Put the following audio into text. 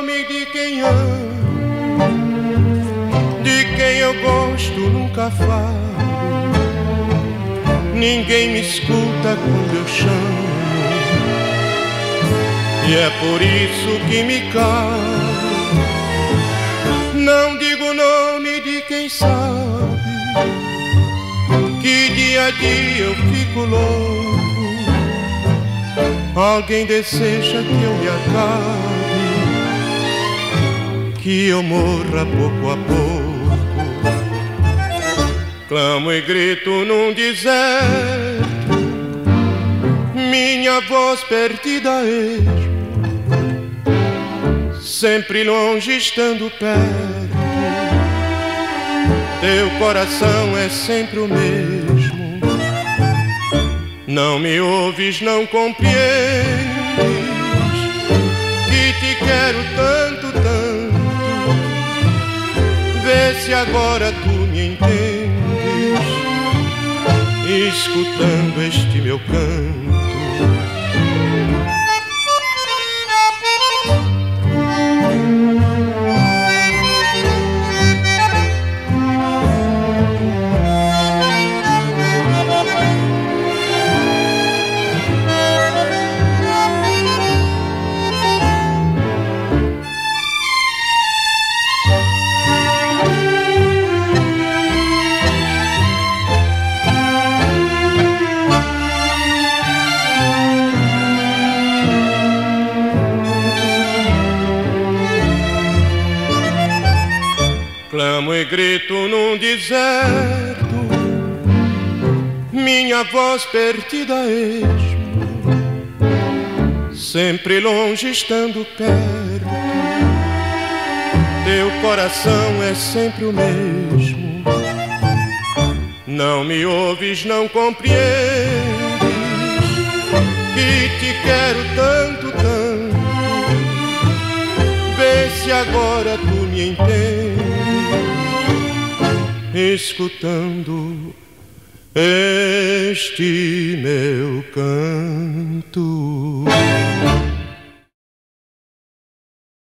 nome de quem amo, de quem eu gosto, nunca falo. Ninguém me escuta quando eu chamo. E é por isso que me calo. Não digo o nome de quem sabe que dia a dia eu fico louco. Alguém deseja que eu me acabe que eu morra pouco a pouco. Clamo e grito num deserto, minha voz perdida esmo, sempre longe estando perto. Teu coração é sempre o mesmo não me ouves, não compreendes que te quero tanto. Se agora tu me entendes, escutando este meu canto. Clamo e grito num deserto, minha voz perdida esmo, sempre longe estando perto. Teu coração é sempre o mesmo. Não me ouves, não compreendes que te quero tanto, tanto. Vê se agora tu me entendes escutando este meu canto.